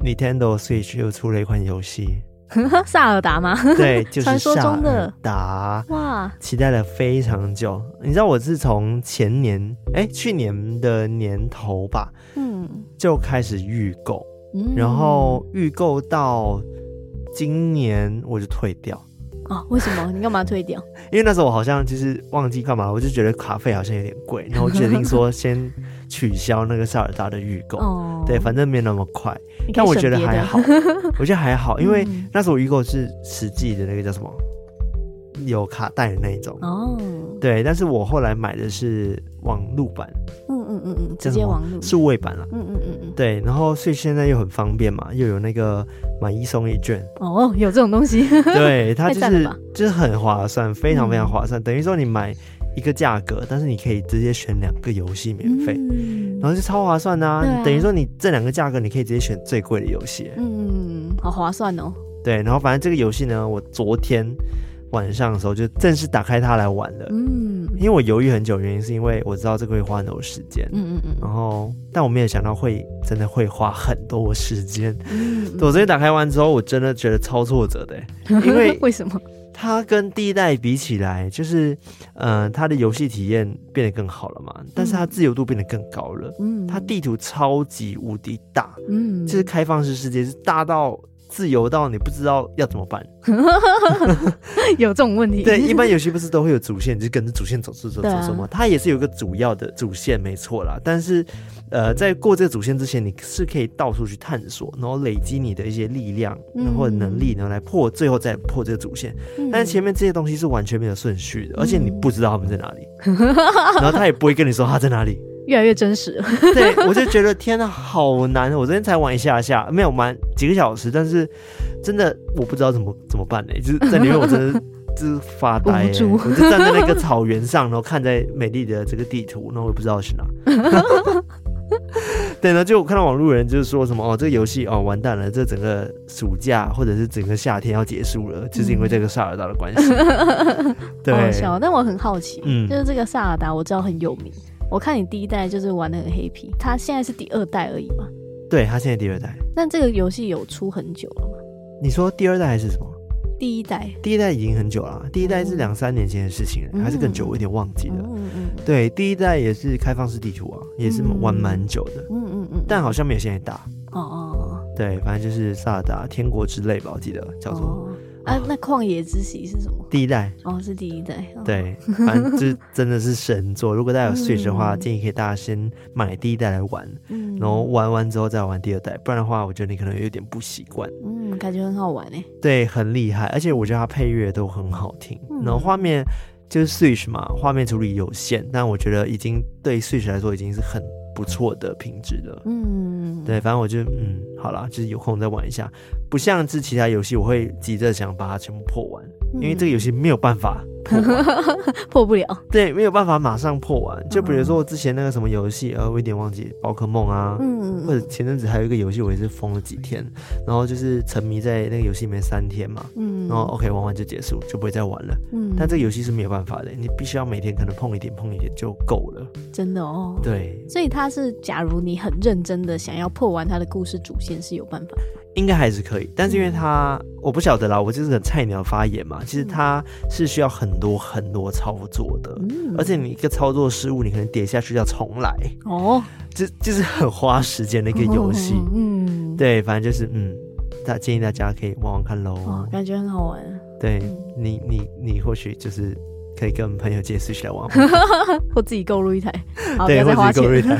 Nintendo Switch 又出了一款游戏，萨尔达吗？对，就是传说中的达。哇，期待了非常久。你知道我是从前年，哎、欸，去年的年头吧，嗯，就开始预购，嗯、然后预购到今年我就退掉。哦，为什么？你干嘛退掉？因为那时候我好像就是忘记干嘛了，我就觉得卡费好像有点贵，然后我决定说 先取消那个塞尔达的预购。哦，对，反正没那么快。但我觉得还好，我觉得还好，因为那时候我预购是实际的那个叫什么，有卡带的那一种。哦，对，但是我后来买的是网路版。嗯嗯嗯嗯，直接网路数位版了。嗯嗯嗯嗯，对，然后所以现在又很方便嘛，又有那个。买一送一券哦，有这种东西，对，它就是就是很划算，非常非常划算。嗯、等于说你买一个价格，但是你可以直接选两个游戏免费，嗯、然后就超划算啊！啊等于说你这两个价格，你可以直接选最贵的游戏，嗯，好划算哦。对，然后反正这个游戏呢，我昨天晚上的时候就正式打开它来玩了，嗯。因为我犹豫很久，原因是因为我知道这个会花很多时间，嗯嗯嗯，然后但我没有想到会真的会花很多时间。嗯，嗯，我昨天打开完之后，我真的觉得超挫折的，因为 为什么？它跟第一代比起来，就是呃，它的游戏体验变得更好了嘛，但是它自由度变得更高了，嗯，它地图超级无敌大，嗯，就是开放式世界是大到。自由到你不知道要怎么办，有这种问题。对，一般游戏不是都会有主线，你就跟着主线走走走走走嘛。啊、它也是有一个主要的主线，没错啦。但是，呃，在过这个主线之前，你是可以到处去探索，然后累积你的一些力量，然后能力，然后来破，最后再破这个主线。嗯、但是前面这些东西是完全没有顺序的，而且你不知道他们在哪里，然后他也不会跟你说他在哪里。越来越真实了，对，我就觉得天哪，好难！我昨天才玩一下下，没有玩几个小时，但是真的我不知道怎么怎么办呢？就是在里面，我真的 就是发呆，我就站在那个草原上，然后看在美丽的这个地图，然后我也不知道去哪。对呢，就我看到网络人就是说什么哦，这个游戏哦完蛋了，这整个暑假或者是整个夏天要结束了，就是因为这个萨尔达的关系。对，好笑，但我很好奇，嗯，就是这个萨尔达我知道很有名。我看你第一代就是玩那个黑皮，他现在是第二代而已嘛？对，他现在第二代。那这个游戏有出很久了吗？你说第二代还是什么？第一代。第一代已经很久了，第一代是两三年前的事情了，嗯、还是更久，我有点忘记了。嗯嗯。对，第一代也是开放式地图啊，也是玩蛮久的。嗯嗯嗯。嗯嗯但好像没有现在大。哦哦。对，反正就是萨达天国之类吧，我记得叫做。哦啊，那旷野之息是什么？第一代哦，是第一代。哦、对，反正这真的是神作。如果大家有 Switch 的话，嗯、建议可以大家先买第一代来玩，嗯，然后玩完之后再玩第二代。不然的话，我觉得你可能有点不习惯。嗯，感觉很好玩诶。对，很厉害，而且我觉得它配乐都很好听。嗯、然后画面就是 Switch 嘛，画面处理有限，但我觉得已经对 Switch 来说已经是很不错的品质的。嗯，对，反正我就嗯，好啦，就是有空再玩一下。不像是其他游戏，我会急着想把它全部破完，嗯、因为这个游戏没有办法破，破不了。对，没有办法马上破完。就比如说我之前那个什么游戏，呃，我有点忘记，宝可梦啊，嗯，或者前阵子还有一个游戏，我也是疯了几天，然后就是沉迷在那个游戏里面三天嘛，嗯，然后 OK 玩完就结束，就不会再玩了。嗯，但这个游戏是没有办法的，你必须要每天可能碰一点碰一点就够了。真的哦。对。所以它是，假如你很认真的想要破完它的故事主线，是有办法。应该还是可以，但是因为它，我不晓得啦，我就是很菜鸟发言嘛。其实它是需要很多很多操作的，嗯、而且你一个操作失误，你可能跌下去要重来哦，就就是很花时间的一个游戏。嗯，对，反正就是嗯，大建议大家可以玩玩看喽，哦，感觉很好玩。对你，你你或许就是。可以跟朋友借 Switch 来玩，或自己购入一台。对，或自己购入一台。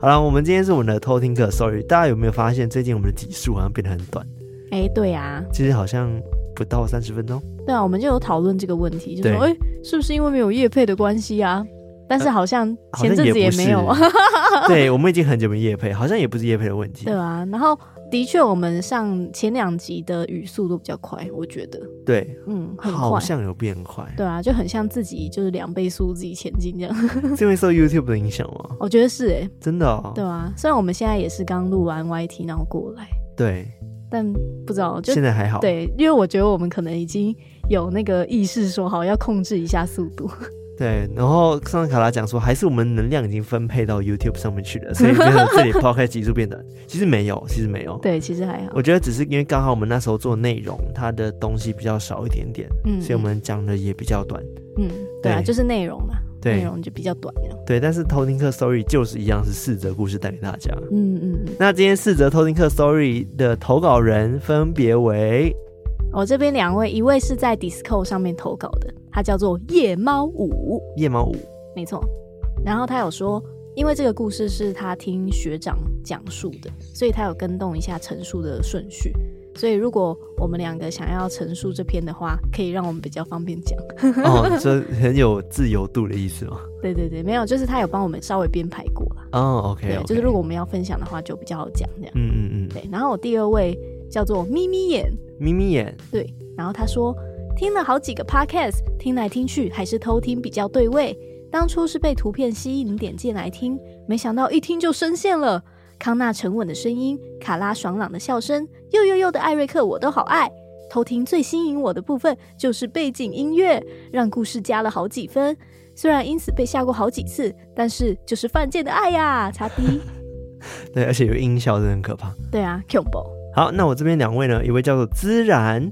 好了，我们今天是我们的偷听课，Sorry，大家有没有发现最近我们的集数好像变得很短？哎、欸，对啊，其实好像不到三十分钟。对啊，我们就有讨论这个问题，就说哎、欸，是不是因为没有业配的关系啊？但是好像前阵子也没有啊。对，我们已经很久没业配，好像也不是业配的问题。对啊，然后的确，我们上前两集的语速都比较快，我觉得。对，嗯，很快，好像有变快。对啊，就很像自己就是两倍速自己前进这样。是会受 YouTube 的影响吗？我觉得是诶、欸，真的、哦。对啊，虽然我们现在也是刚录完 YT 然后过来。对。但不知道，就现在还好。对，因为我觉得我们可能已经有那个意识，说好要控制一下速度。对，然后上次卡拉讲说，还是我们能量已经分配到 YouTube 上面去了，所以变成这里 Podcast 集数变短。其实没有，其实没有。对，其实还好。我觉得只是因为刚好我们那时候做内容，它的东西比较少一点点，嗯，所以我们讲的也比较短。嗯，对啊，就是内容嘛，对，内容就比较短了。对，但是偷听客 Story 就是一样是四则故事带给大家。嗯嗯。那今天四则偷听客 Story 的投稿人分别为。我这边两位，一位是在 Discord 上面投稿的，他叫做夜猫舞。夜猫舞，没错。然后他有说，因为这个故事是他听学长讲述的，所以他有跟动一下陈述的顺序。所以如果我们两个想要陈述这篇的话，可以让我们比较方便讲。哦，这很有自由度的意思吗？对对对，没有，就是他有帮我们稍微编排过了。哦，OK，, okay. 对，就是如果我们要分享的话，就比较好讲这样。嗯嗯嗯。对，然后我第二位。叫做咪咪眼，咪咪眼，对。然后他说，听了好几个 podcast，听来听去还是偷听比较对味。当初是被图片吸引点进来听，没想到一听就深陷了。康纳沉稳的声音，卡拉爽朗的笑声，又又又的艾瑞克我都好爱。偷听最吸引我的部分就是背景音乐，让故事加了好几分。虽然因此被吓过好几次，但是就是犯贱的爱呀，擦逼。对，而且有音效，真的很可怕。对啊恐怖。好，那我这边两位呢？一位叫做孜然，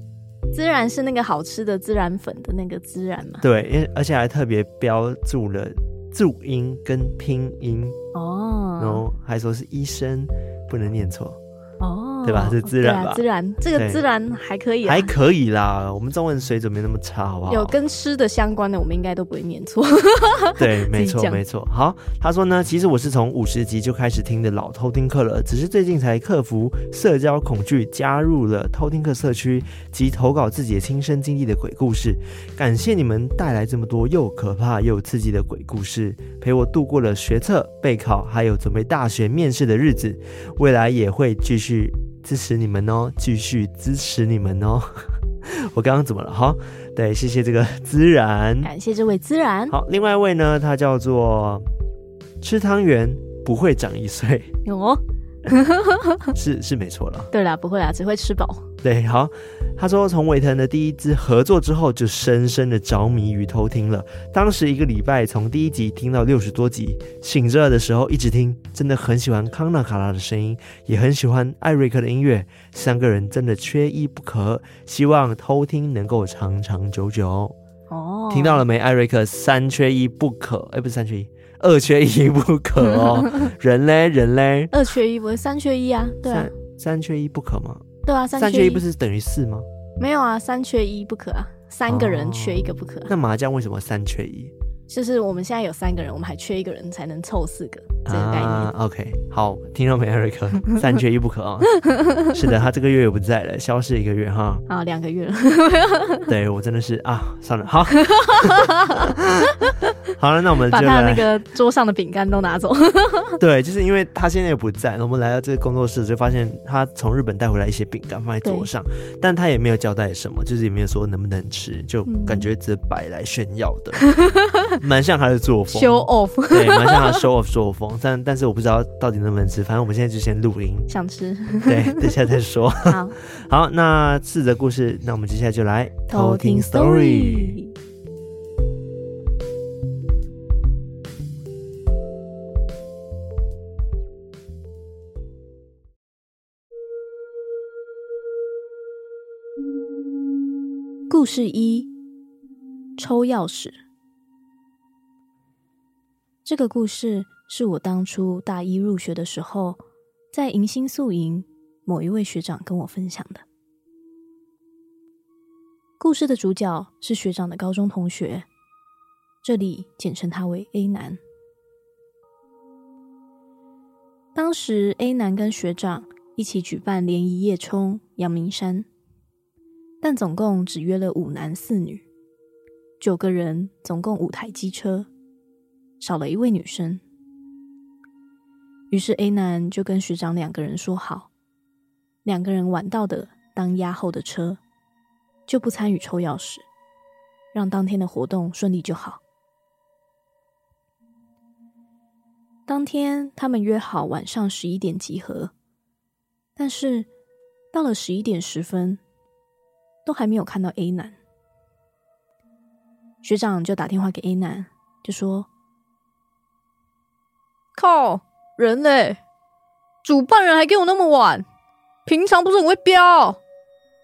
孜然是那个好吃的孜然粉的那个孜然嘛？对，因而且还特别标注了注音跟拼音哦，然后还说是医生，不能念错。哦，对吧？是孜然吧？孜然，这个孜然还可以，还可以啦。我们中文水准没那么差，好不好？有跟吃的相关的，我们应该都不会念错。对，没错，没错。好，他说呢，其实我是从五十集就开始听的老偷听课了，只是最近才克服社交恐惧，加入了偷听课社区及投稿自己的亲身经历的鬼故事。感谢你们带来这么多又可怕又刺激的鬼故事，陪我度过了学测、备考，还有准备大学面试的日子。未来也会继续。支持你们哦，继续支持你们哦。我刚刚怎么了？好，对，谢谢这个孜然，感谢这位孜然。好，另外一位呢，他叫做吃汤圆不会长一岁。有哦。是是没错了，对啦，不会啦，只会吃饱。对，好，他说从伟腾的第一支合作之后，就深深的着迷于偷听了。当时一个礼拜从第一集听到六十多集，醒着的时候一直听，真的很喜欢康纳卡拉的声音，也很喜欢艾瑞克的音乐，三个人真的缺一不可。希望偷听能够长长久久。哦，听到了没？艾瑞克，三缺一不可，哎，不是三缺一。二缺一不可哦，人嘞人嘞，二缺一不是三缺一啊？对啊，三缺一不可吗？对啊，三缺一不是等于四吗？没有啊，三缺一不可啊，三个人缺一个不可。那麻将为什么三缺一？就是我们现在有三个人，我们还缺一个人才能凑四个这个概念。啊、OK，好，听到没，艾瑞克？三缺一不可啊！是的，他这个月又不在了，消失一个月哈。啊，两个月了。对我真的是啊，算了，好。好了，那我们就把他那个桌上的饼干都拿走。对，就是因为他现在又不在，我们来到这个工作室就发现他从日本带回来一些饼干放在桌上，但他也没有交代什么，就是也没有说能不能吃，就感觉只是摆来炫耀的。蛮像他的作风，show off，对，蛮像他的 show off 作风，但但是我不知道到底能不能吃，反正我们现在就先录音，想吃，对，等下再说。好，好，那次的故事，那我们接下来就来偷听 story。故事一：抽钥匙。这个故事是我当初大一入学的时候，在迎新宿营某一位学长跟我分享的。故事的主角是学长的高中同学，这里简称他为 A 男。当时 A 男跟学长一起举办联谊夜冲阳明山，但总共只约了五男四女，九个人，总共五台机车。少了一位女生，于是 A 男就跟学长两个人说好，两个人晚到的当押后的车，就不参与抽钥匙，让当天的活动顺利就好。当天他们约好晚上十一点集合，但是到了十一点十分，都还没有看到 A 男。学长就打电话给 A 男，就说：“靠，人嘞！主办人还给我那么晚，平常不是很会飙？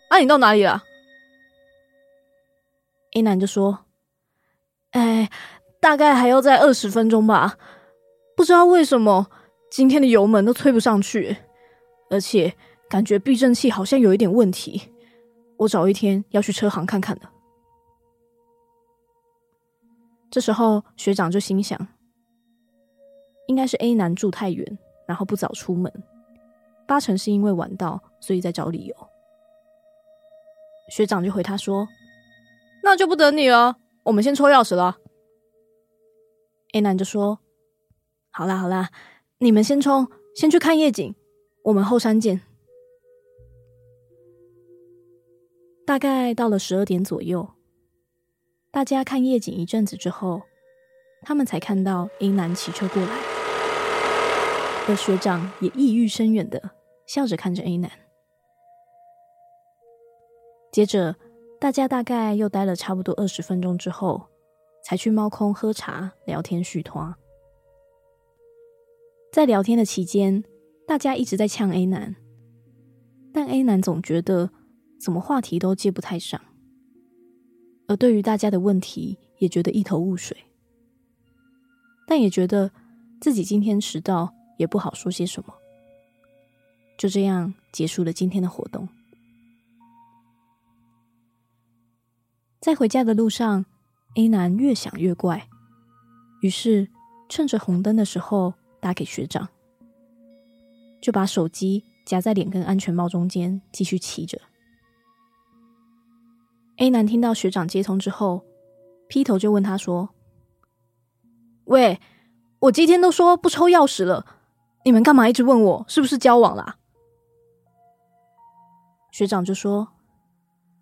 啊，你到哪里了一男就说：“哎，大概还要再二十分钟吧。不知道为什么今天的油门都推不上去，而且感觉避震器好像有一点问题。我找一天要去车行看看的。”这时候，学长就心想，应该是 A 男住太远，然后不早出门，八成是因为晚到，所以在找理由。学长就回他说：“那就不等你了，我们先抽钥匙了。”A 男就说：“好啦好啦，你们先冲，先去看夜景，我们后山见。”大概到了十二点左右。大家看夜景一阵子之后，他们才看到 A 男骑车过来，而学长也意欲深远的笑着看着 A 男。接着，大家大概又待了差不多二十分钟之后，才去猫空喝茶聊天续摊。在聊天的期间，大家一直在呛 A 男，但 A 男总觉得怎么话题都接不太上。而对于大家的问题，也觉得一头雾水，但也觉得自己今天迟到也不好说些什么，就这样结束了今天的活动。在回家的路上，A 男越想越怪，于是趁着红灯的时候打给学长，就把手机夹在脸跟安全帽中间，继续骑着。A 男听到学长接通之后，劈头就问他说：“喂，我今天都说不抽钥匙了，你们干嘛一直问我是不是交往啦？”学长就说：“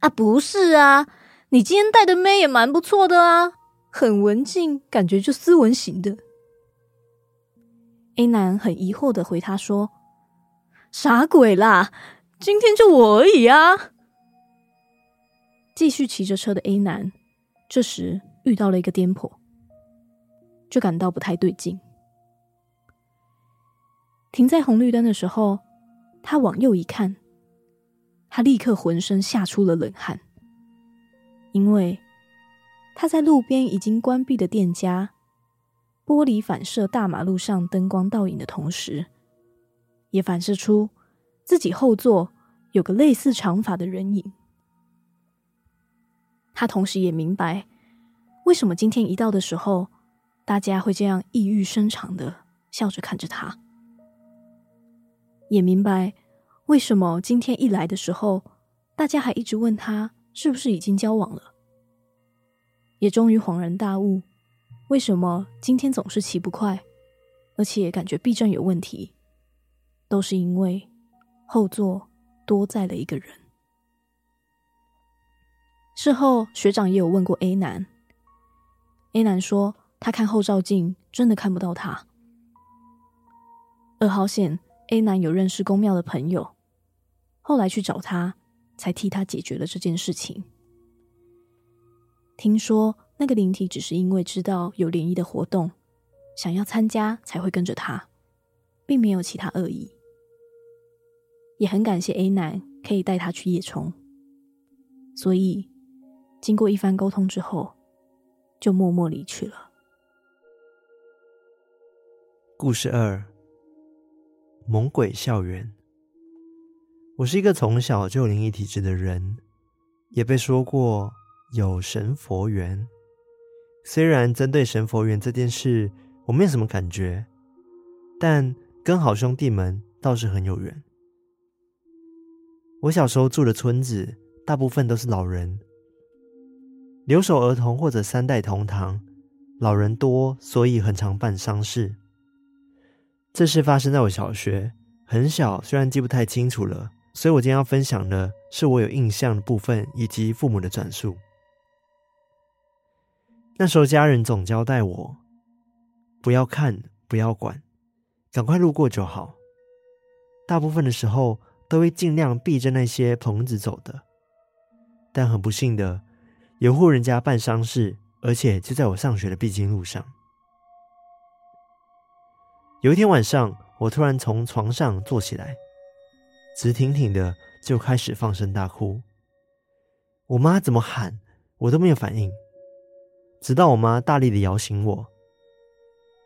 啊，不是啊，你今天带的妹也蛮不错的啊，很文静，感觉就斯文型的。”A 男很疑惑的回他说：“啥鬼啦，今天就我而已啊。”继续骑着车的 A 男，这时遇到了一个颠簸，就感到不太对劲。停在红绿灯的时候，他往右一看，他立刻浑身吓出了冷汗，因为他在路边已经关闭的店家，玻璃反射大马路上灯光倒影的同时，也反射出自己后座有个类似长发的人影。他同时也明白，为什么今天一到的时候，大家会这样意欲深长的笑着看着他，也明白为什么今天一来的时候，大家还一直问他是不是已经交往了，也终于恍然大悟，为什么今天总是骑不快，而且感觉避震有问题，都是因为后座多载了一个人。事后，学长也有问过 A 男，A 男说他看后照镜真的看不到他，二号线 A 男有认识宫庙的朋友，后来去找他，才替他解决了这件事情。听说那个灵体只是因为知道有联谊的活动，想要参加才会跟着他，并没有其他恶意。也很感谢 A 男可以带他去夜冲，所以。经过一番沟通之后，就默默离去了。故事二：猛鬼校园。我是一个从小就灵异体质的人，也被说过有神佛缘。虽然针对神佛缘这件事我没有什么感觉，但跟好兄弟们倒是很有缘。我小时候住的村子，大部分都是老人。留守儿童或者三代同堂，老人多，所以很常办丧事。这事发生在我小学，很小，虽然记不太清楚了，所以我今天要分享的是我有印象的部分，以及父母的转述。那时候家人总交代我，不要看，不要管，赶快路过就好。大部分的时候都会尽量避着那些棚子走的。但很不幸的，有户人家办丧事，而且就在我上学的必经路上。有一天晚上，我突然从床上坐起来，直挺挺的就开始放声大哭。我妈怎么喊，我都没有反应，直到我妈大力的摇醒我，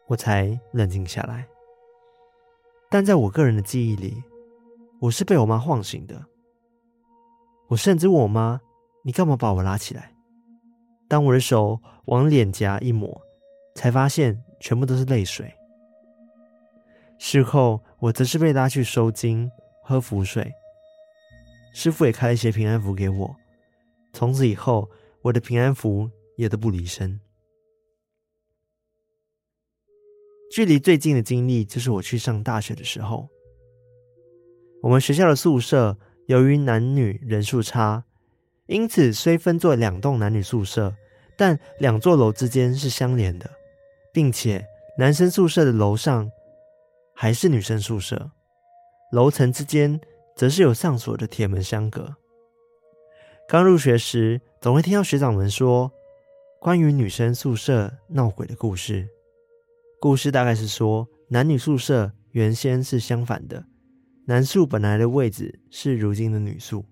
我才冷静下来。但在我个人的记忆里，我是被我妈晃醒的。我甚至问我妈：“你干嘛把我拉起来？”当我的手往脸颊一抹，才发现全部都是泪水。事后，我则是被拉去收金、喝符水，师傅也开了一些平安符给我。从此以后，我的平安符也都不离身。距离最近的经历就是我去上大学的时候，我们学校的宿舍由于男女人数差，因此虽分作两栋男女宿舍，但两座楼之间是相连的，并且男生宿舍的楼上。还是女生宿舍，楼层之间则是有上锁的铁门相隔。刚入学时，总会听到学长们说关于女生宿舍闹鬼的故事。故事大概是说，男女宿舍原先是相反的，男宿本来的位置是如今的女宿，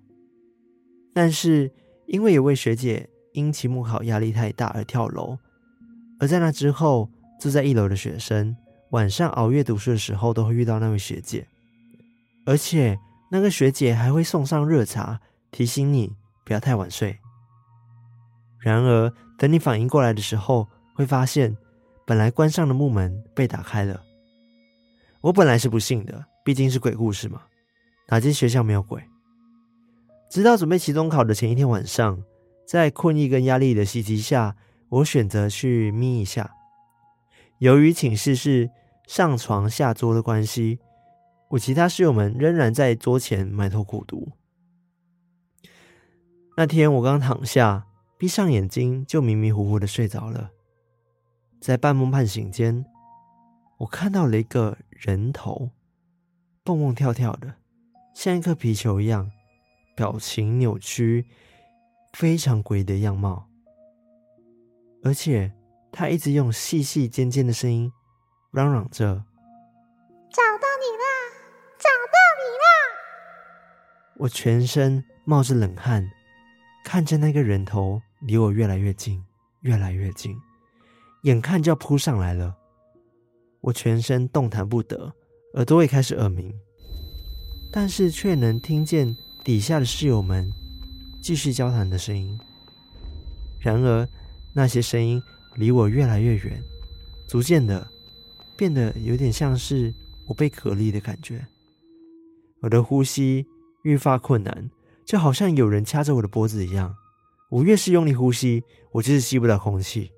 但是因为有位学姐因期末考压力太大而跳楼，而在那之后，住在一楼的学生。晚上熬夜读书的时候，都会遇到那位学姐，而且那个学姐还会送上热茶，提醒你不要太晚睡。然而，等你反应过来的时候，会发现本来关上的木门被打开了。我本来是不信的，毕竟是鬼故事嘛，哪间学校没有鬼？直到准备期中考的前一天晚上，在困意跟压力的袭击下，我选择去眯一下。由于寝室是上床下桌的关系，我其他室友们仍然在桌前埋头苦读。那天我刚躺下，闭上眼睛就迷迷糊糊的睡着了。在半梦半醒间，我看到了一个人头，蹦蹦跳跳的，像一颗皮球一样，表情扭曲，非常诡异的样貌，而且他一直用细细尖尖的声音。嚷嚷着：“找到你啦！找到你啦！”我全身冒着冷汗，看着那个人头离我越来越近，越来越近，眼看就要扑上来了。我全身动弹不得，耳朵也开始耳鸣，但是却能听见底下的室友们继续交谈的声音。然而，那些声音离我越来越远，逐渐的。变得有点像是我被隔离的感觉，我的呼吸愈发困难，就好像有人掐着我的脖子一样。我越是用力呼吸，我就是吸不到空气。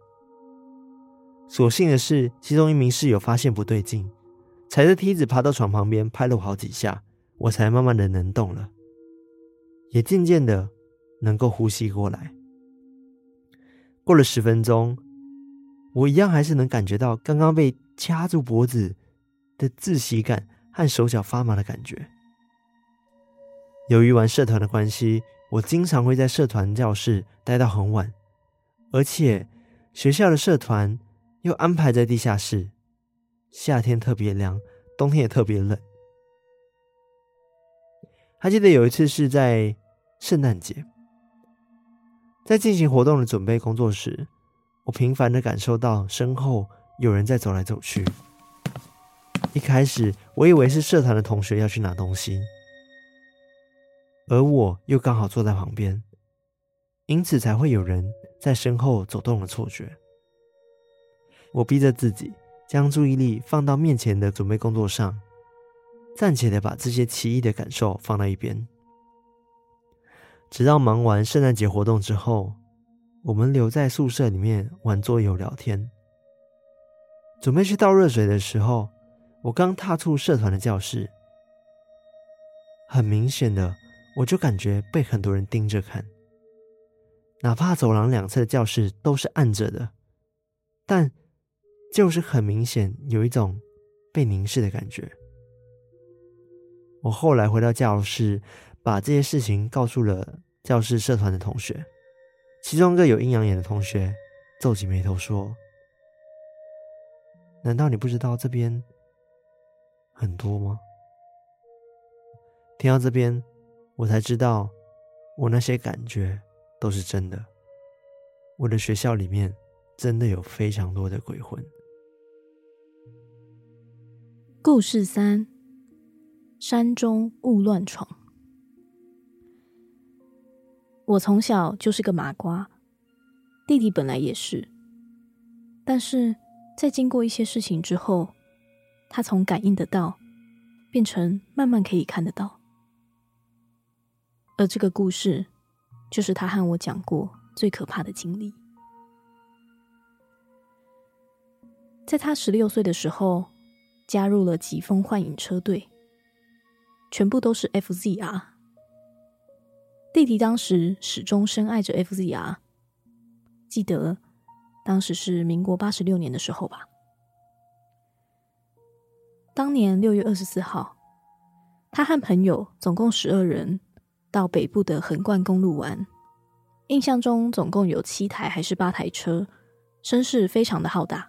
所幸的是，其中一名室友发现不对劲，踩着梯子爬到床旁边，拍了我好几下，我才慢慢的能动了，也渐渐的能够呼吸过来。过了十分钟，我一样还是能感觉到刚刚被。掐住脖子的窒息感和手脚发麻的感觉。由于玩社团的关系，我经常会在社团教室待到很晚，而且学校的社团又安排在地下室，夏天特别凉，冬天也特别冷。还记得有一次是在圣诞节，在进行活动的准备工作时，我频繁的感受到身后。有人在走来走去。一开始我以为是社团的同学要去拿东西，而我又刚好坐在旁边，因此才会有人在身后走动的错觉。我逼着自己将注意力放到面前的准备工作上，暂且的把这些奇异的感受放到一边。直到忙完圣诞节活动之后，我们留在宿舍里面玩桌游聊天。准备去倒热水的时候，我刚踏出社团的教室，很明显的，我就感觉被很多人盯着看。哪怕走廊两侧的教室都是暗着的，但就是很明显有一种被凝视的感觉。我后来回到教室，把这些事情告诉了教室社团的同学，其中一个有阴阳眼的同学皱起眉头说：“难道你不知道这边很多吗？”听到这边，我才知道我那些感觉。都是真的，我的学校里面真的有非常多的鬼魂。故事三：山中勿乱闯。我从小就是个麻瓜，弟弟本来也是，但是在经过一些事情之后，他从感应得到，变成慢慢可以看得到。而这个故事。就是他和我讲过最可怕的经历。在他十六岁的时候，加入了疾风幻影车队，全部都是 FZR。弟弟当时始终深爱着 FZR，记得当时是民国八十六年的时候吧。当年六月二十四号，他和朋友总共十二人。到北部的横贯公路玩，印象中总共有七台还是八台车，声势非常的浩大。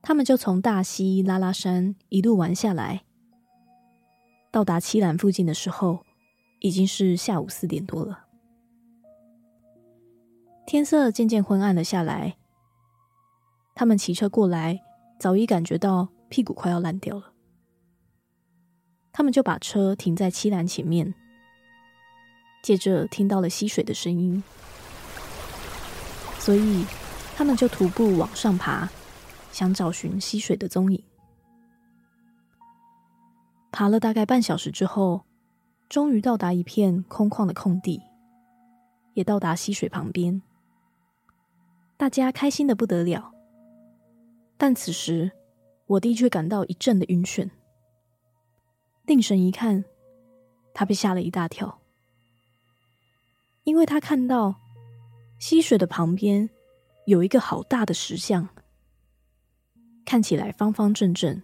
他们就从大溪拉拉山一路玩下来，到达七兰附近的时候，已经是下午四点多了。天色渐渐昏暗了下来，他们骑车过来，早已感觉到屁股快要烂掉了。他们就把车停在栖兰前面，接着听到了溪水的声音，所以他们就徒步往上爬，想找寻溪水的踪影。爬了大概半小时之后，终于到达一片空旷的空地，也到达溪水旁边。大家开心的不得了，但此时我弟却感到一阵的晕眩。定神一看，他被吓了一大跳，因为他看到溪水的旁边有一个好大的石像，看起来方方正正，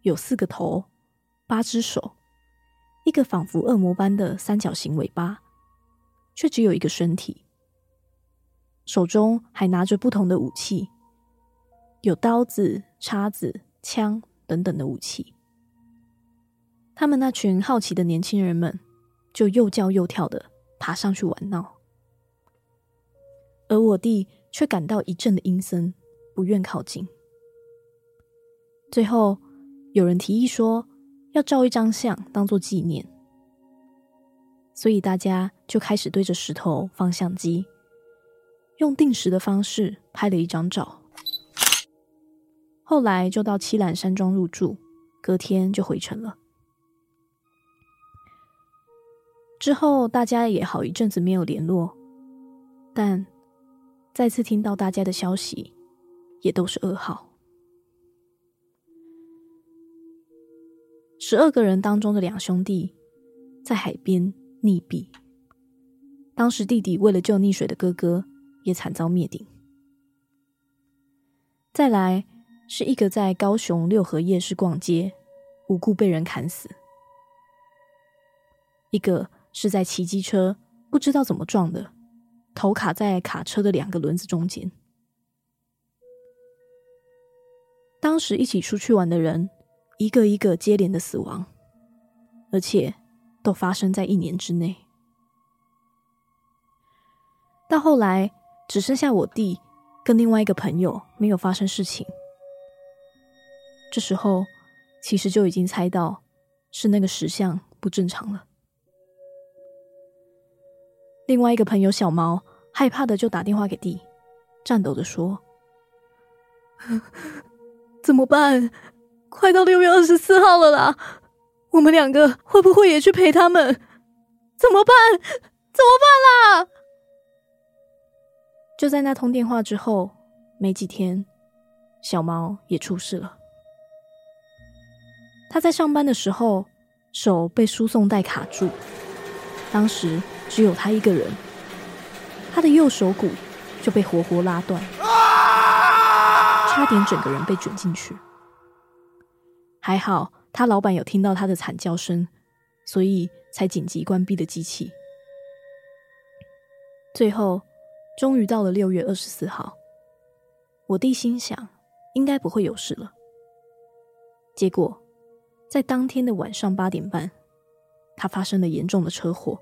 有四个头、八只手，一个仿佛恶魔般的三角形尾巴，却只有一个身体，手中还拿着不同的武器，有刀子、叉子、枪等等的武器。他们那群好奇的年轻人们，就又叫又跳的爬上去玩闹，而我弟却感到一阵的阴森，不愿靠近。最后，有人提议说要照一张相当做纪念，所以大家就开始对着石头放相机，用定时的方式拍了一张照。后来就到七兰山庄入住，隔天就回城了。之后，大家也好一阵子没有联络，但再次听到大家的消息，也都是噩耗。十二个人当中的两兄弟在海边溺毙，当时弟弟为了救溺水的哥哥，也惨遭灭顶。再来是一个在高雄六合夜市逛街，无故被人砍死，一个。是在骑机车，不知道怎么撞的，头卡在卡车的两个轮子中间。当时一起出去玩的人，一个一个接连的死亡，而且都发生在一年之内。到后来，只剩下我弟跟另外一个朋友没有发生事情。这时候，其实就已经猜到是那个石像不正常了。另外一个朋友小毛害怕的就打电话给弟，颤抖的说：“ 怎么办？快到六月二十四号了啦！我们两个会不会也去陪他们？怎么办？怎么办啦？”就在那通电话之后，没几天，小毛也出事了。他在上班的时候，手被输送带卡住，当时只有他一个人，他的右手骨就被活活拉断，差点整个人被卷进去。还好他老板有听到他的惨叫声，所以才紧急关闭的机器。最后，终于到了六月二十四号，我弟心想应该不会有事了。结果，在当天的晚上八点半，他发生了严重的车祸，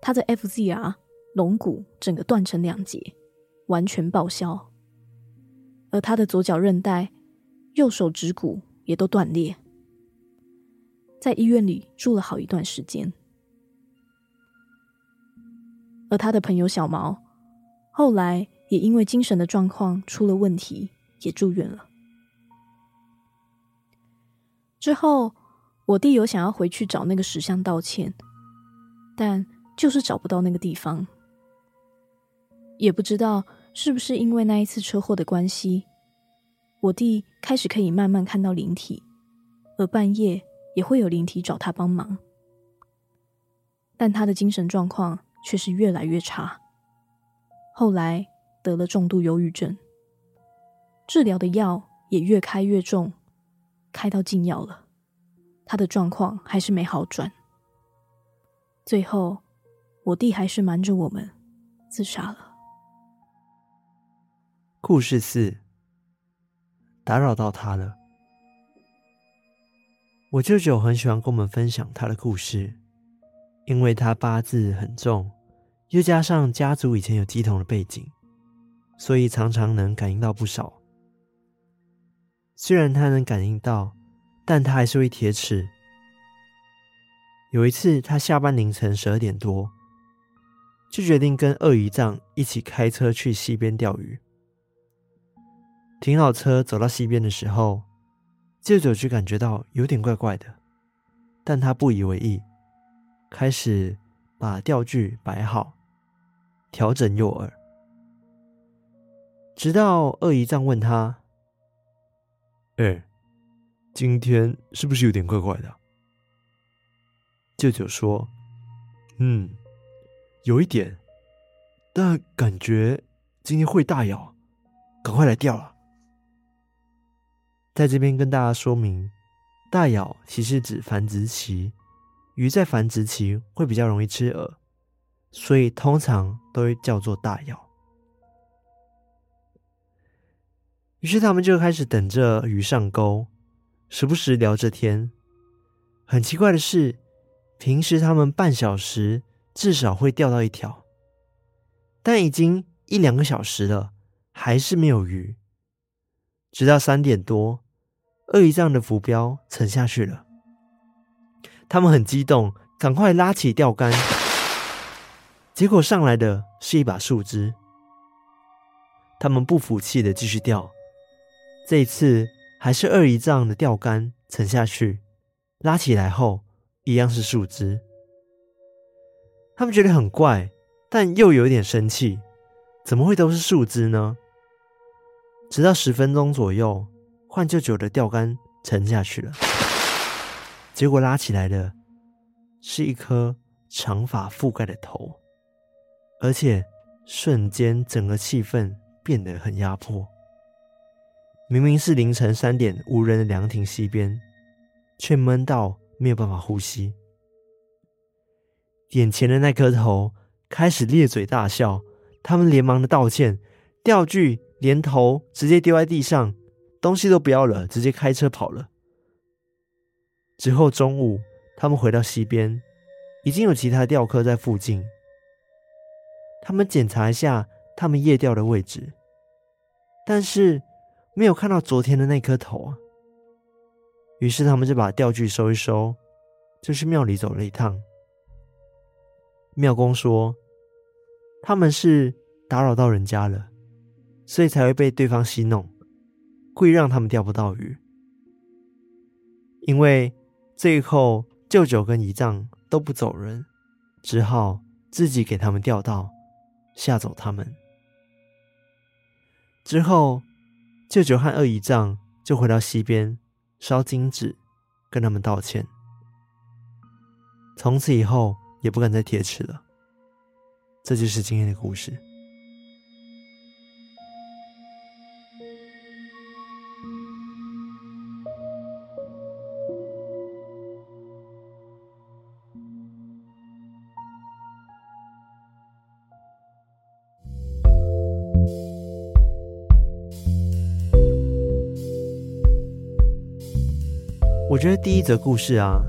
他的 FZR 龙骨整个断成两截，完全报销，而他的左脚韧带、右手指骨也都断裂，在医院里住了好一段时间。而他的朋友小毛，后来也因为精神的状况出了问题，也住院了。之后，我弟有想要回去找那个石像道歉，但就是找不到那个地方。也不知道是不是因为那一次车祸的关系，我弟开始可以慢慢看到灵体，而半夜也会有灵体找他帮忙，但他的精神状况。却是越来越差，后来得了重度忧郁症，治疗的药也越开越重，开到禁药了，他的状况还是没好转。最后，我弟还是瞒着我们自杀了。故事四，打扰到他了。我舅舅很喜欢跟我们分享他的故事，因为他八字很重。又加上家族以前有乩童的背景，所以常常能感应到不少。虽然他能感应到，但他还是会铁齿。有一次，他下班凌晨十二点多，就决定跟二姨丈一起开车去溪边钓鱼。停好车，走到溪边的时候，舅舅就感觉到有点怪怪的，但他不以为意，开始把钓具摆好。调整诱饵，直到二姨丈问他：“哎、欸，今天是不是有点怪怪的？”舅舅说：“嗯，有一点，但感觉今天会大咬，赶快来钓了。”在这边跟大家说明，大咬其实指繁殖期，鱼在繁殖期会比较容易吃饵。所以通常都会叫做大咬。于是他们就开始等着鱼上钩，时不时聊着天。很奇怪的是，平时他们半小时至少会钓到一条，但已经一两个小时了，还是没有鱼。直到三点多，二姨丈的浮标沉下去了，他们很激动，赶快拉起钓竿。结果上来的是一把树枝，他们不服气的继续钓，这一次还是二姨丈的钓竿沉下去，拉起来后一样是树枝。他们觉得很怪，但又有点生气，怎么会都是树枝呢？直到十分钟左右，换舅舅的钓竿沉下去了，结果拉起来的是一颗长发覆盖的头。而且瞬间，整个气氛变得很压迫。明明是凌晨三点无人的凉亭西边，却闷到没有办法呼吸。眼前的那颗头开始咧嘴大笑，他们连忙的道歉，钓具连头直接丢在地上，东西都不要了，直接开车跑了。之后中午，他们回到溪边，已经有其他钓客在附近。他们检查一下他们夜钓的位置，但是没有看到昨天的那颗头啊。于是他们就把钓具收一收，就去庙里走了一趟。庙公说他们是打扰到人家了，所以才会被对方戏弄，故意让他们钓不到鱼。因为最后舅舅跟姨丈都不走人，只好自己给他们钓到。吓走他们之后，舅舅和二姨丈就回到溪边烧金纸，跟他们道歉。从此以后也不敢再铁齿了。这就是今天的故事。觉得第一则故事啊，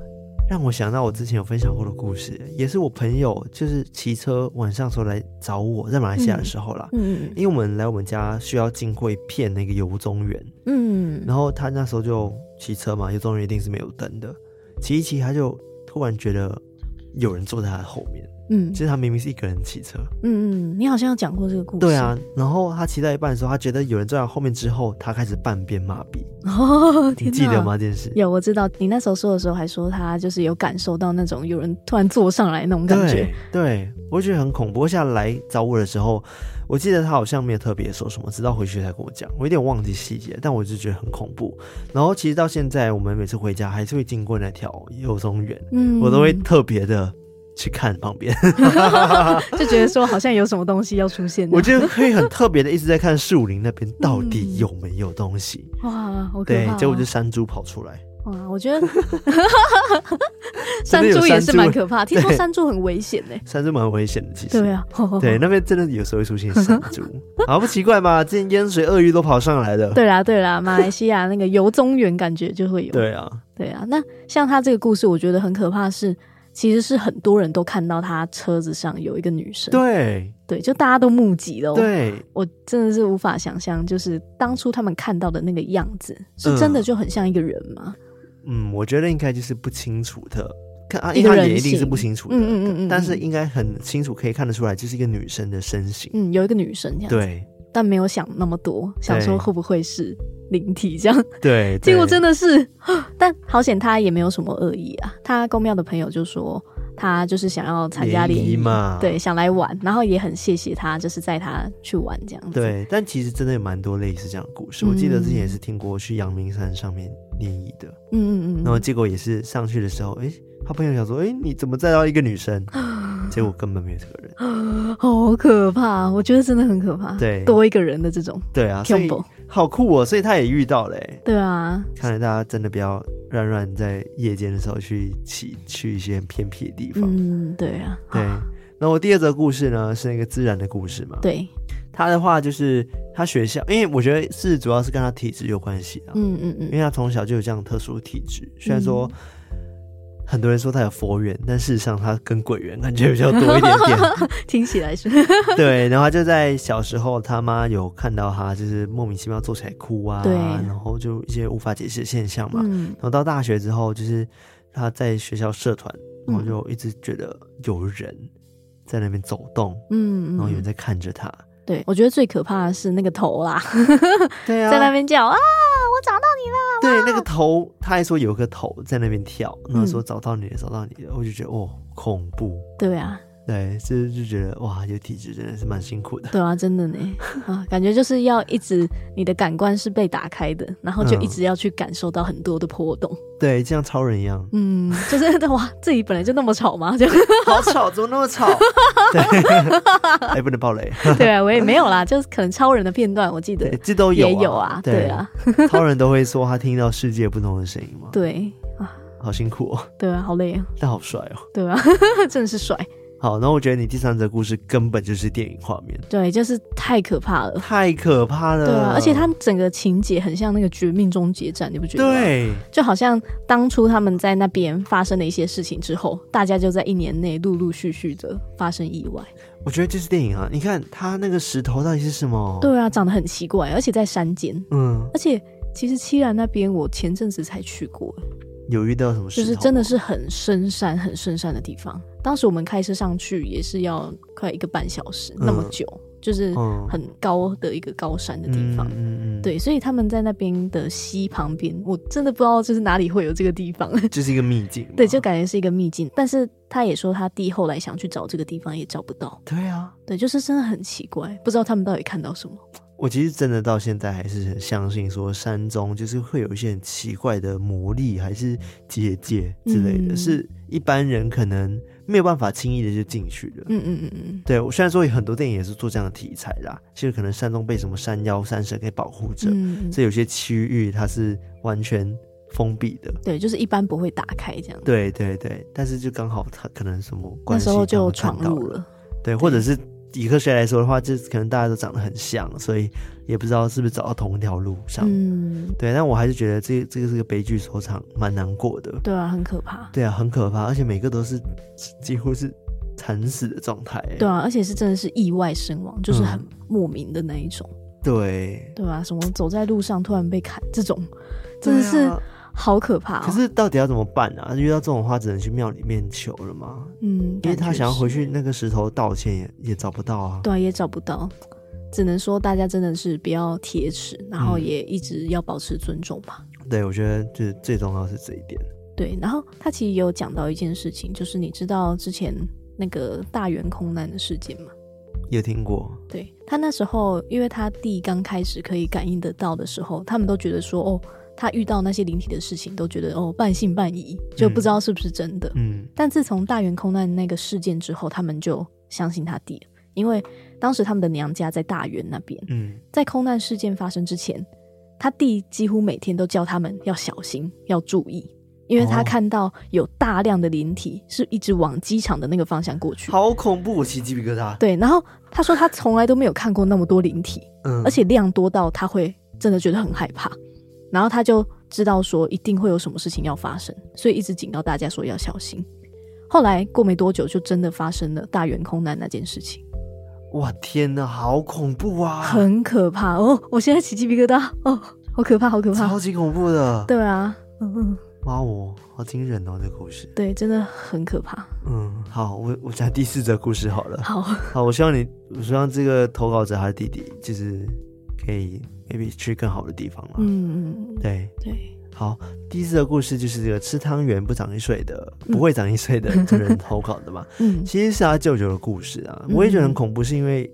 让我想到我之前有分享过的故事，也是我朋友就是骑车晚上时候来找我，在马来西亚的时候啦。嗯，因为我们来我们家需要经过一片那个油棕园，嗯，然后他那时候就骑车嘛，油棕园一定是没有灯的，骑一骑他就突然觉得有人坐在他的后面。嗯，其实他明明是一个人骑车。嗯嗯，你好像有讲过这个故事。对啊，然后他骑到一半的时候，他觉得有人坐在后面之后，他开始半边麻痹。哦，天哪，你记得吗？这件事？有，我知道。你那时候说的时候，还说他就是有感受到那种有人突然坐上来那种感觉。对，对我觉得很恐怖。下来找我的时候，我记得他好像没有特别说什么，直到回去才跟我讲。我有点忘记细节，但我就觉得很恐怖。然后其实到现在，我们每次回家还是会经过那条幼松园，嗯，我都会特别的。去看旁边，就觉得说好像有什么东西要出现。我觉得可以很特别的一直在看树林那边到底有没有东西。嗯、哇，好可怕、哦！对，结果就山猪跑出来。哇，我觉得 山猪也是蛮可怕。听说山猪很危险呢。山猪蛮危险的，其实。对啊，对，那边真的有时候会出现山猪，好不奇怪嘛？之前淹水鳄鱼都跑上来的。对啦，对啦，马来西亚那个游中原感觉就会有。对啊，对啊。那像他这个故事，我觉得很可怕是。其实是很多人都看到他车子上有一个女生，对。对，就大家都目击了。对，我真的是无法想象，就是当初他们看到的那个样子，是真的就很像一个人吗？嗯，我觉得应该就是不清楚的，看啊，因为他也一定是不清楚的，嗯嗯嗯嗯，但是应该很清楚可以看得出来，就是一个女生的身形，嗯，有一个女生这样子，对，但没有想那么多，想说会不会是。灵体这样，对，结果真的是，但好险他也没有什么恶意啊。他公庙的朋友就说，他就是想要参加联谊嘛，对，想来玩，然后也很谢谢他，就是载他去玩这样子。对，但其实真的有蛮多类似这样的故事。嗯、我记得之前也是听过去阳明山上面联谊的，嗯嗯嗯，然后结果也是上去的时候，哎、欸，他朋友想说，哎、欸，你怎么载到一个女生？结果根本没有这个人，好可怕！我觉得真的很可怕。对，多一个人的这种，对啊，所以好酷哦！所以他也遇到了，对啊。看来大家真的不要乱乱在夜间的时候去骑去一些偏僻的地方。嗯，对啊。对，那我第二则故事呢，是那个自然的故事嘛。对，他的话就是他学校，因为我觉得是主要是跟他体质有关系啊。嗯嗯嗯，因为他从小就有这样特殊的体质，虽然说。很多人说他有佛缘，但事实上他跟鬼缘感觉比较多一点点。听起来是。对，然后他就在小时候，他妈有看到他就是莫名其妙坐起来哭啊，对，然后就一些无法解释的现象嘛。嗯。然后到大学之后，就是他在学校社团，然后就一直觉得有人在那边走动，嗯，然后有人在看着他。对，我觉得最可怕的是那个头啦，对啊，在那边叫啊，了。对，那个头，他还说有个头在那边跳，然后说找到你了，找到你了，我就觉得哦，恐怖。对啊。对，就是就觉得哇，有体质真的是蛮辛苦的。对啊，真的呢，啊，感觉就是要一直你的感官是被打开的，然后就一直要去感受到很多的波动。嗯、对，就像超人一样。嗯，就是哇，自己本来就那么吵吗？就好吵，怎么那么吵？对，还 不能爆雷。对啊，我也没有啦，就是可能超人的片段，我记得这都有，也有啊。对，对啊，超人都会说他听到世界不同的声音嘛。对啊，好辛苦哦。对啊，好累啊。但好帅哦。对啊，真的是帅。好，然后我觉得你第三则故事根本就是电影画面，对，就是太可怕了，太可怕了，对啊，而且他们整个情节很像那个《绝命终结战》，你不觉得？对，就好像当初他们在那边发生了一些事情之后，大家就在一年内陆陆续续的发生意外。我觉得这是电影啊，你看他那个石头到底是什么？对啊，长得很奇怪，而且在山间，嗯，而且其实七兰那边我前阵子才去过。有遇到什么事？就是真的是很深山、很深山的地方。当时我们开车上去也是要快一个半小时，嗯、那么久，就是很高的一个高山的地方。嗯嗯。对，所以他们在那边的溪旁边，我真的不知道就是哪里会有这个地方，就是一个秘境。对，就感觉是一个秘境。但是他也说他弟后来想去找这个地方也找不到。对啊，对，就是真的很奇怪，不知道他们到底看到什么。我其实真的到现在还是很相信，说山中就是会有一些很奇怪的魔力，还是结界之类的，嗯、是一般人可能没有办法轻易的就进去的。嗯嗯嗯嗯。对，我虽然说有很多电影也是做这样的题材啦，其实可能山中被什么山妖、山神给保护着，嗯、所以有些区域它是完全封闭的。对，就是一般不会打开这样。对对对，但是就刚好它可能什么关系，那时候就闯入了。对，或者是。以科学来说的话，就可能大家都长得很像，所以也不知道是不是走到同一条路上。嗯，对，但我还是觉得这这个是个悲剧收场，蛮难过的。对啊，很可怕。对啊，很可怕，而且每个都是几乎是惨死的状态。对啊，而且是真的是意外身亡，就是很莫名的那一种。嗯、对，对啊，什么走在路上突然被砍这种，真的是。好可怕、哦！可是到底要怎么办啊？遇到这种话，只能去庙里面求了吗？嗯，因为他想要回去那个石头道歉也，也也找不到啊。对，也找不到，只能说大家真的是不要铁齿，然后也一直要保持尊重吧。嗯、对，我觉得就是最重要是这一点。对，然后他其实也有讲到一件事情，就是你知道之前那个大圆空难的事件吗？有听过。对，他那时候，因为他弟刚开始可以感应得到的时候，他们都觉得说哦。他遇到那些灵体的事情，都觉得哦半信半疑，就不知道是不是真的。嗯，但自从大圆空难那个事件之后，他们就相信他弟了，因为当时他们的娘家在大圆那边。嗯，在空难事件发生之前，他弟几乎每天都叫他们要小心，要注意，因为他看到有大量的灵体是一直往机场的那个方向过去。好恐怖，我起鸡皮疙瘩。对，然后他说他从来都没有看过那么多灵体，嗯，而且量多到他会真的觉得很害怕。然后他就知道说一定会有什么事情要发生，所以一直警告大家说要小心。后来过没多久，就真的发生了大圆空难那件事情。哇，天哪，好恐怖啊！很可怕哦，我现在起鸡皮疙瘩哦，好可怕，好可怕，超级恐怖的。对啊，嗯嗯，哇哦，好惊人哦，这故事。对，真的很可怕。嗯，好，我我讲第四则故事好了。好，好，我希望你，我希望这个投稿者他的弟弟就是可以。Maybe 去更好的地方了。嗯嗯，对对。好，第一次的故事就是这个吃汤圆不长一岁的，嗯、不会长一岁的这个人投稿的嘛。嗯，其实是他舅舅的故事啊。嗯、我也觉得很恐怖，是因为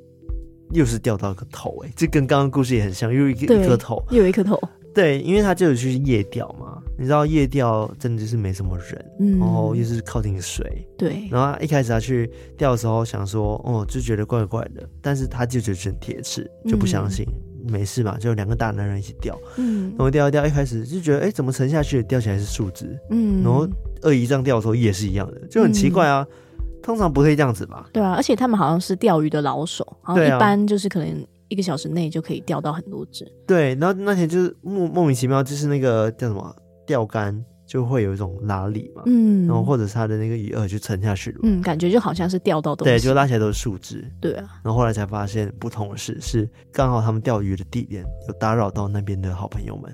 又是掉到个头、欸，哎，这跟刚刚故事也很像，又一个一颗头，又有一颗头。对，因为他舅舅去夜钓嘛，你知道夜钓真的就是没什么人，嗯，然后又是靠近水，对。然后一开始他去钓的时候，想说，哦，就觉得怪怪的，但是他舅舅是很铁齿，就不相信。嗯没事嘛，就两个大男人一起钓，嗯，然后钓一钓，一开始就觉得，哎，怎么沉下去，钓起来是树枝，嗯，然后二姨这样钓的时候也是一样的，就很奇怪啊，嗯、通常不会这样子吧？对啊，而且他们好像是钓鱼的老手，然后一般就是可能一个小时内就可以钓到很多只。对，然后那天就是莫莫名其妙，就是那个叫什么钓竿。就会有一种拉力嘛，嗯，然后或者是他的那个鱼饵就沉下去了，嗯，感觉就好像是钓到东西，对，就拉起来都是树枝，对啊，然后后来才发现不同的是，是刚好他们钓鱼的地点有打扰到那边的好朋友们，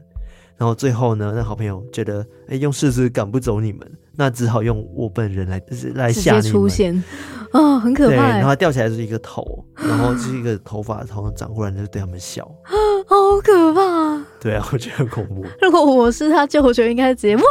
然后最后呢，那好朋友觉得，哎，用树枝赶不走你们，那只好用我本人来 来吓你们，出现，哦，很可怕，对，然后钓起来就是一个头，然后是一个头发头上长过来就对他们笑，好可怕，对啊，我觉得很恐怖。如果我是他舅舅，应该直接哇。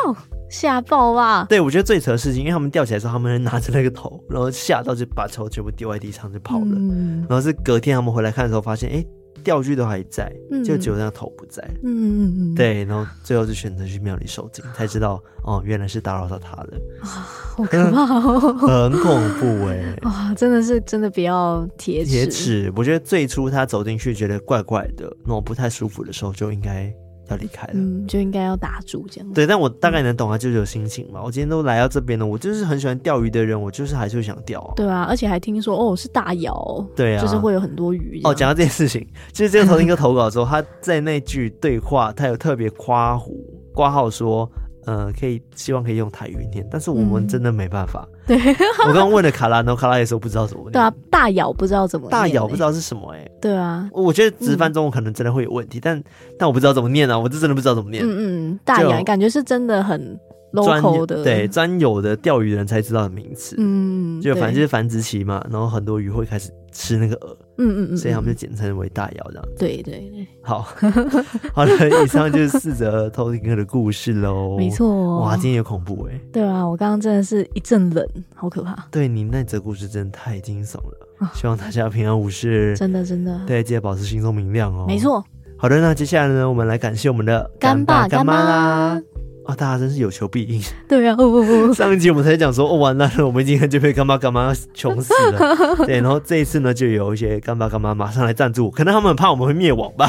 吓爆吧！对，我觉得最扯的事情，因为他们吊起来的时候，他们拿着那个头，然后吓到就把头全部丢在地上就跑了。嗯、然后是隔天他们回来看的时候，发现哎，钓具都还在，嗯、就只有那个头不在。嗯嗯嗯。对，然后最后就选择去庙里受惊，才知道哦，原来是打扰到他了。啊，好可怕哦！很恐怖哎！哇，真的是真的比较铁齿。铁齿，我觉得最初他走进去觉得怪怪的，那种不太舒服的时候，就应该。要离开了，嗯，就应该要打住这样。对，但我大概能懂他舅舅心情嘛。我今天都来到这边了，我就是很喜欢钓鱼的人，我就是还是会想钓啊。对啊，而且还听说哦是大窑，对啊，就是会有很多鱼。哦，讲到这件事情，就是这个 头听哥投稿之后，他在那句对话，他有特别夸胡挂号说。呃，可以希望可以用台语念，但是我们真的没办法。嗯、对，我刚刚问了卡拉，然后卡拉也说不知道怎么念。对啊，大咬不知道怎么念。大咬不知道是什么哎、欸。对啊，我觉得直翻中文可能真的会有问题，嗯、但但我不知道怎么念啊，我这真的不知道怎么念。嗯嗯，大咬感觉是真的很专 local 的对专有的钓鱼人才知道的名词。嗯，就反正就是繁殖期嘛，然后很多鱼会开始吃那个饵，嗯嗯嗯，所以他们就简称为大鰩这样子。对对对，好，好了，以上就是四则偷听课的故事喽。没错。哇，今天有恐怖哎。对啊，我刚刚真的是一阵冷，好可怕。对你那则故事真的太惊悚了，希望大家平安无事。真的真的。对，记得保持心中明亮哦。没错。好的，那接下来呢，我们来感谢我们的干爸干妈啦。啊，大家真是有求必应。对啊，哦哦哦 上一集我们才讲说，哦，完了，我们今天就被干爸干妈穷死了。对，然后这一次呢，就有一些干爸干妈马上来赞助，可能他们很怕我们会灭亡吧。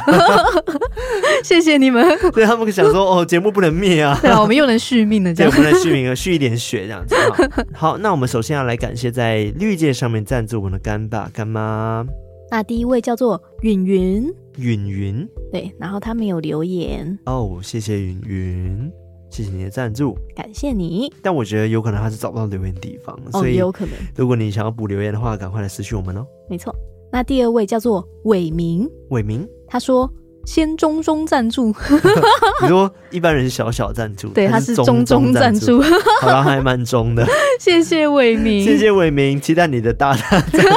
谢谢你们。对，他们想说，哦，节目不能灭啊。对啊，我们又能续命了，这样。对，我们能续命了，续一点血这样子。好，那我们首先要来感谢在绿界上面赞助我们的干爸干妈。那第一位叫做允云，允云，对，然后他没有留言。哦，谢谢允云。谢谢你的赞助，感谢你。但我觉得有可能他是找不到留言地方，哦，所以有可能。如果你想要补留言的话，赶快来私讯我们哦。没错。那第二位叫做伟明，伟明，他说先中中赞助。你说一般人是小小赞助，对，他是中中赞助，好像还蛮中的。谢谢伟明，谢谢伟明，期待你的大大赞助。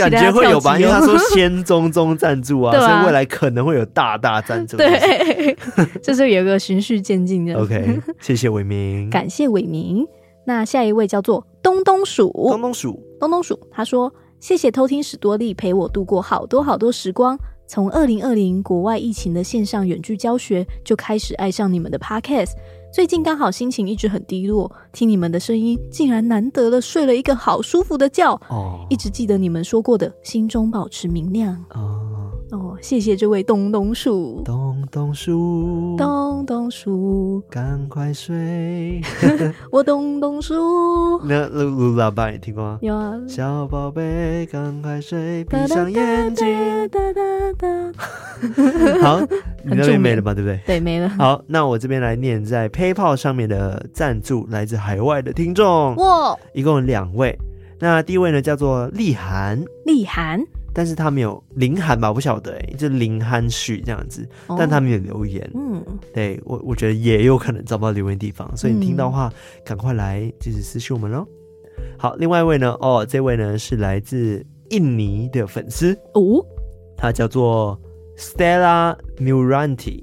感觉会有吧，因为他说先中中赞助 啊，所以未来可能会有大大赞助。对，就是有个循序渐进的。OK，谢谢伟明，感谢伟明。那下一位叫做东东鼠，东东鼠，东东鼠，他说谢谢偷听史多利陪我度过好多好多时光。从二零二零国外疫情的线上远距教学，就开始爱上你们的 Podcast。最近刚好心情一直很低落，听你们的声音，竟然难得了睡了一个好舒服的觉。哦，一直记得你们说过的，心中保持明亮。哦哦，谢谢这位东东树。东东树，东东树，赶快睡。我东东树。那噜噜喇叭你听过吗？有啊。小宝贝，赶快睡，闭上眼睛。哒哒哒。好，你那边没了吧？对不对？对，没了。好，那我这边来念在 PayPal 上面的赞助，来自海外的听众。哇，一共有两位。那第一位呢，叫做丽涵。丽涵。但是他没有林涵吧？我不晓得哎、欸，就林涵旭这样子，哦、但他没有留言。嗯，对我我觉得也有可能找不到留言地方，所以你听到的话，赶、嗯、快来就是私信我们喽。好，另外一位呢？哦，这位呢是来自印尼的粉丝哦，他叫做 Stella Muranti。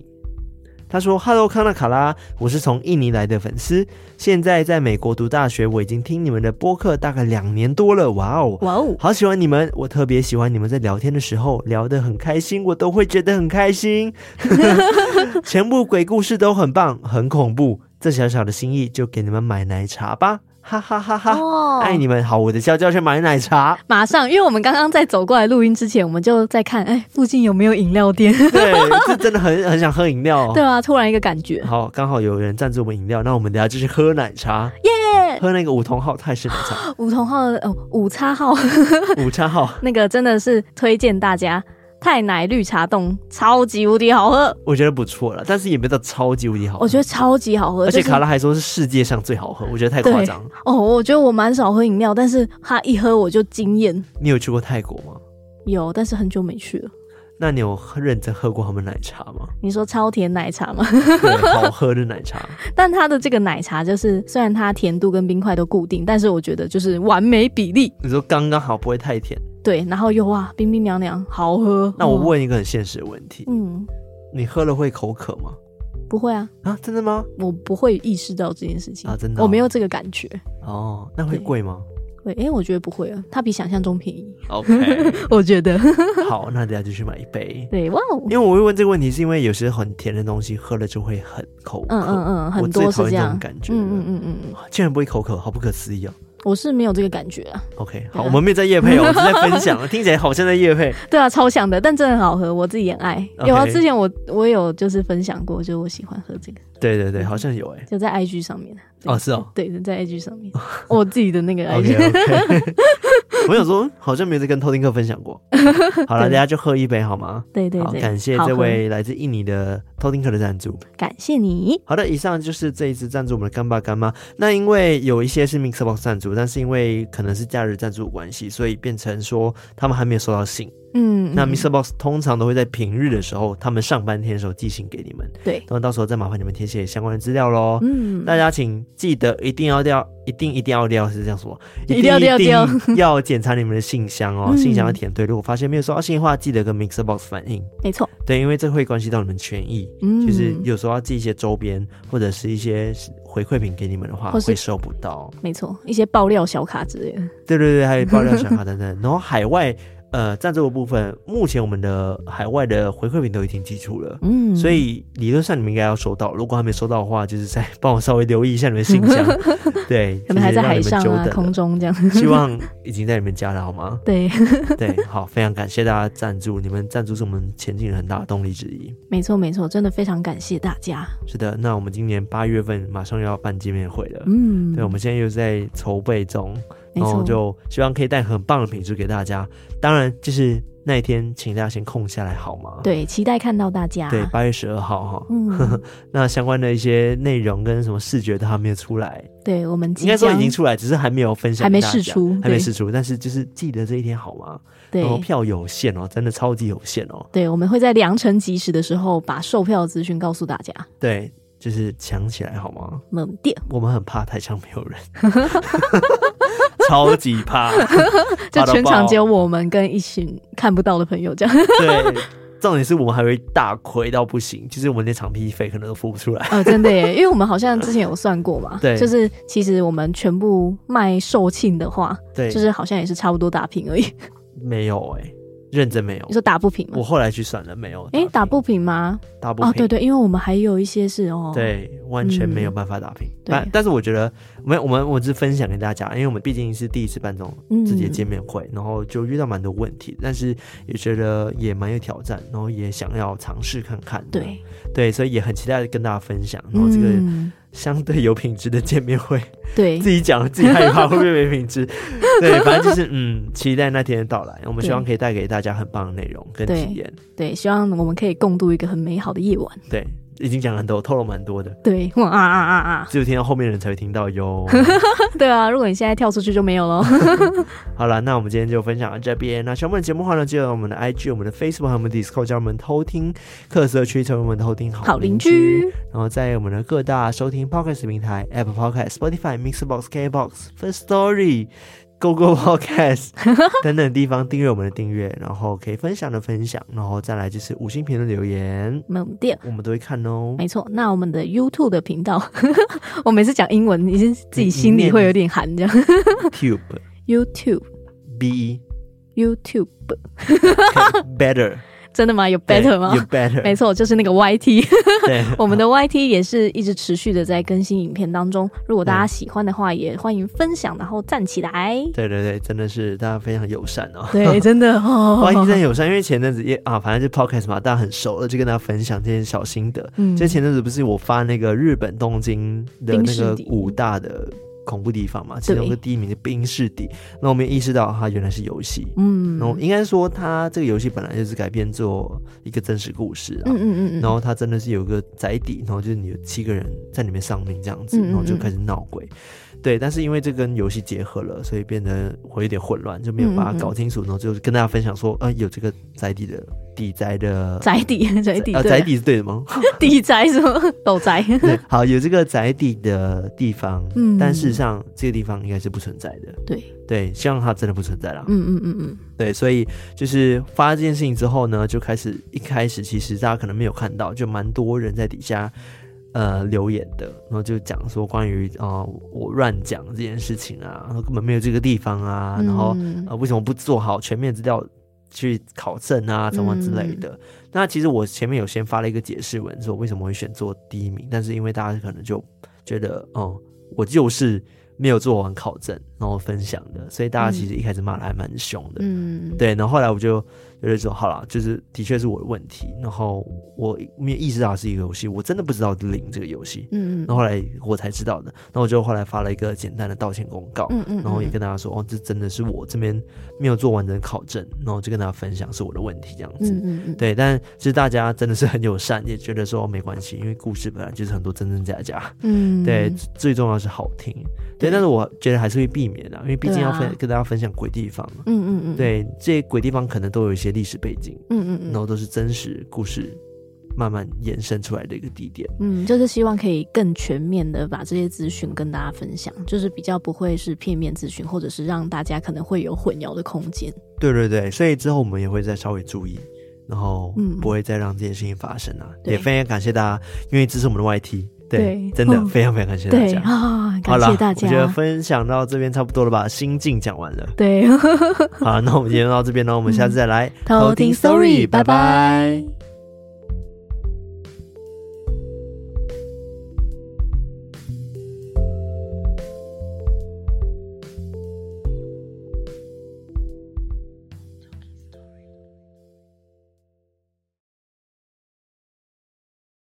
他说：“Hello，康纳卡拉，我是从印尼来的粉丝，现在在美国读大学。我已经听你们的播客大概两年多了。哇哦，哇哦，好喜欢你们！我特别喜欢你们在聊天的时候聊得很开心，我都会觉得很开心。全部鬼故事都很棒，很恐怖。这小小的心意就给你们买奶茶吧。”哈哈哈哈！哦，爱你们！好，我的娇娇去买奶茶，马上，因为我们刚刚在走过来录音之前，我们就在看，哎，附近有没有饮料店？对，是真的很很想喝饮料。对啊，突然一个感觉。好，刚好有人赞助我们饮料，那我们等下就去喝奶茶，耶！喝那个五同号泰式奶茶，五同号哦，五叉号，五叉号，那个真的是推荐大家。泰奶绿茶冻超级无敌好喝，我觉得不错了，但是也没到超级无敌好喝。我觉得超级好喝，而且卡拉还说是世界上最好喝，我觉得太夸张。哦，我觉得我蛮少喝饮料，但是他一喝我就惊艳。你有去过泰国吗？有，但是很久没去了。那你有认真喝过他们奶茶吗？你说超甜奶茶吗？对，好喝的奶茶。但它的这个奶茶就是，虽然它甜度跟冰块都固定，但是我觉得就是完美比例。你说刚刚好，不会太甜。对，然后又哇，冰冰凉凉，好喝。那我问一个很现实的问题，嗯，你喝了会口渴吗？不会啊。啊，真的吗？我不会意识到这件事情啊，真的，我没有这个感觉。哦，那会贵吗？对，哎，我觉得不会啊，它比想象中便宜。OK，我觉得。好，那等下就去买一杯。对，哇哦。因为我会问这个问题，是因为有些很甜的东西喝了就会很口渴。嗯嗯嗯，很多是这样感觉。嗯嗯嗯嗯，竟然不会口渴，好不可思议哦。我是没有这个感觉啊。OK，好，我们没有在夜配哦，我是在分享，听起来好像在夜配。对啊，超像的，但真的很好喝，我自己也爱。有啊，之前我我有就是分享过，就我喜欢喝这个。对对对，好像有哎，就在 IG 上面。哦，是哦，对，在 IG 上面，我自己的那个 IG。我想说，好像没有在跟偷听客分享过。好了，大家就喝一杯好吗？对对对，感谢这位来自印尼的偷听客的赞助，感谢你。好的，以上就是这一次赞助我们的干爸干妈。那因为有一些是 MixerBox 赞助，但是因为可能是假日赞助关系，所以变成说他们还没有收到信。嗯，那 MixerBox 通常都会在平日的时候，他们上班天的时候寄信给你们。对，那到时候再麻烦你们填写相关的资料喽。嗯，大家请记得一定要掉，一定一定要掉，是这样说，一定要调调，要检查你们的信箱哦，嗯、信箱要填对。如果发现没有收到信的话，记得跟 MixerBox 反映。没错，对，因为这会关系到你们权益。嗯，就是有时候要寄一些周边或者是一些回馈品给你们的话，会收不到。没错，一些爆料小卡之类的。对对对，还有爆料小卡 等等。然后海外。呃，赞助的部分，目前我们的海外的回馈品都已经寄出了，嗯，所以理论上你们应该要收到。如果还没收到的话，就是再帮我稍微留意一下你们信箱，对，可能还在海上啊，空中这样。希望已经在你们家了，好吗？对，对，好，非常感谢大家赞助，你们赞助是我们前进的很大的动力之一。没错，没错，真的非常感谢大家。是的，那我们今年八月份马上要办见面会了，嗯，对，我们现在又在筹备中。然后就希望可以带很棒的品质给大家。当然，就是那一天，请大家先空下来好吗？对，期待看到大家。对，八月十二号哈。嗯。那相关的一些内容跟什么视觉都还没有出来。对，我们应该说已经出来，只是还没有分享，还没试出，还没试出。但是就是记得这一天好吗？对。然后票有限哦，真的超级有限哦。对，我们会在良辰吉时的时候把售票资讯告诉大家。对，就是抢起来好吗？猛电。我们很怕台上没有人。超级怕，就全场只有我们跟一群看不到的朋友这样。对，重点是我们还会大亏到不行，就是我们那场批费可能都付不出来。哦，真的耶，因为我们好像之前有算过嘛，对，就是其实我们全部卖售罄的话，对，就是好像也是差不多打平而已。没有哎。认真没有，你说打不平吗？我后来去算了，没有。哎、欸，打不平吗？打不平。哦，对对，因为我们还有一些是哦，对，完全没有办法打平。嗯、对，但是我觉得，没有我们我只是分享给大家，因为我们毕竟是第一次办这种自己的见面会，嗯、然后就遇到蛮多问题，但是也觉得也蛮有挑战，然后也想要尝试看看。对对，所以也很期待跟大家分享，然后这个。嗯相对有品质的见面会，对，自己讲自己害怕会不会没品质，对，反正就是嗯，期待那天的到来。我们希望可以带给大家很棒的内容跟体验，对，希望我们可以共度一个很美好的夜晚。对。已经讲很多，透露蛮多的。对，哇啊啊啊啊！只有听到后面的人才会听到哟。对啊，如果你现在跳出去就没有了。好了，那我们今天就分享到这边。那喜欢我们的节目的话呢，记得我们的 IG、我们的 Facebook 和我们的 Discord，叫我们偷听客社区，成为我们偷听好邻居。然后在我们的各大收听 Podcast 平台，Apple Podcast、Spotify、Mixbox、KBox、First Story。Google Podcast 等等地方订阅我们的订阅，然后可以分享的分享，然后再来就是五星评论留言，猛电，我们都会看哦。没错，那我们的 YouTube 的频道，我每次讲英文，已经自己心里会有点寒这样。YouTube，YouTube，B，YouTube，Better。真的吗？有 better 吗？有 better，没错，就是那个 YT。对，我们的 YT 也是一直持续的在更新影片当中。如果大家喜欢的话，也欢迎分享，然后站起来。对对对，真的是大家非常友善哦。对，真的哦，YT 真的友善，因为前阵子也啊，反正就 Podcast 嘛，大家很熟了，就跟大家分享这些小心得。嗯，就前阵子不是我发那个日本东京的那个五大的。恐怖地方嘛，其中一个第一名是冰室底，那我们也意识到它原来是游戏，嗯，然后应该说它这个游戏本来就是改编做一个真实故事啊，嗯嗯嗯，然后它真的是有个宅邸，然后就是你有七个人在里面丧命这样子，然后就开始闹鬼。对，但是因为这跟游戏结合了，所以变得会有点混乱，就没有把它搞清楚。嗯嗯，然后就跟大家分享说，呃，有这个宅地的地宅的宅地宅邸啊，宅邸 是对的吗？地宅什么？斗宅。对，好，有这个宅地的地方，嗯，但事实上这个地方应该是不存在的。对对，希望它真的不存在了。嗯嗯嗯嗯，对，所以就是发这件事情之后呢，就开始一开始其实大家可能没有看到，就蛮多人在底下。呃，留言的，然后就讲说关于啊、呃，我乱讲这件事情啊，然后根本没有这个地方啊，嗯、然后呃，为什么不做好全面资料去考证啊，什么之类的？嗯、那其实我前面有先发了一个解释文，说为什么会选做第一名，但是因为大家可能就觉得，哦、嗯，我就是没有做完考证，然后分享的，所以大家其实一开始骂的还蛮凶的，嗯，对，然后后来我就。就是说，好了，就是的确是我的问题。然后我没有意识到是一个游戏，我真的不知道零这个游戏。嗯嗯。然后后来我才知道的。然后我就后来发了一个简单的道歉公告。嗯嗯。然后也跟大家说，哦，这真的是我这边没有做完整考证。然后就跟大家分享是我的问题这样子。嗯嗯嗯。对，但其实大家真的是很友善，也觉得说没关系，因为故事本来就是很多真真假假。嗯。对，最重要是好听。对，但是我觉得还是会避避免啊，因为毕竟要分、啊、跟大家分享鬼地方。嗯嗯嗯，对，这些鬼地方可能都有一些历史背景。嗯嗯嗯，然后都是真实故事慢慢延伸出来的一个地点。嗯，就是希望可以更全面的把这些资讯跟大家分享，就是比较不会是片面资讯，或者是让大家可能会有混淆的空间。对对对，所以之后我们也会再稍微注意，然后不会再让这件事情发生啊。嗯、也非常感谢大家，因为支持我们的 YT。对，对真的、嗯、非常非常感谢大家啊！感谢大家。我觉得分享到这边差不多了吧，心境讲完了。对，好，那我们今天到这边呢，我们下次再来偷听 Story，拜拜。